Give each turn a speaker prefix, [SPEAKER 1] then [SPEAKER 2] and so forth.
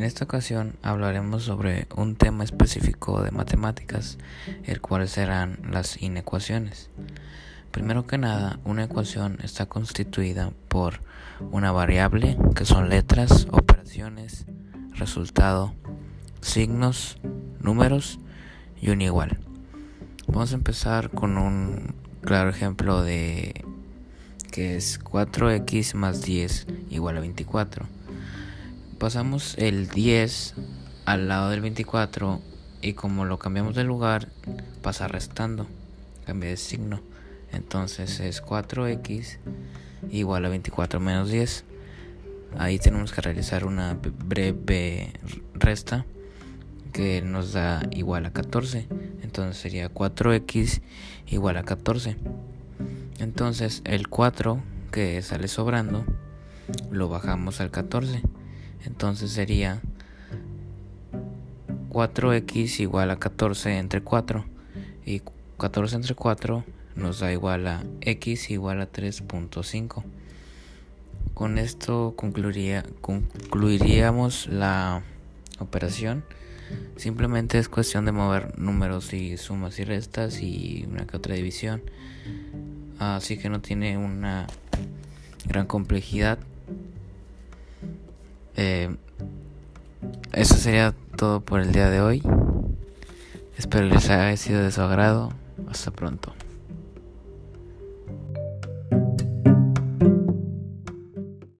[SPEAKER 1] En esta ocasión hablaremos sobre un tema específico de matemáticas, el cual serán las inecuaciones. Primero que nada, una ecuación está constituida por una variable, que son letras, operaciones, resultado, signos, números y un igual. Vamos a empezar con un claro ejemplo de que es 4x más 10 igual a 24 pasamos el 10 al lado del 24 y como lo cambiamos de lugar pasa restando, cambia de signo. Entonces es 4x igual a 24 menos 10. Ahí tenemos que realizar una breve resta que nos da igual a 14. Entonces sería 4x igual a 14. Entonces el 4 que sale sobrando lo bajamos al 14 entonces sería 4x igual a 14 entre 4. Y 14 entre 4 nos da igual a x igual a 3.5. Con esto concluiría, concluiríamos la operación. Simplemente es cuestión de mover números y sumas y restas y una que otra división. Así que no tiene una gran complejidad. Eh, eso sería todo por el día de hoy. Espero les haya sido de su agrado. Hasta pronto.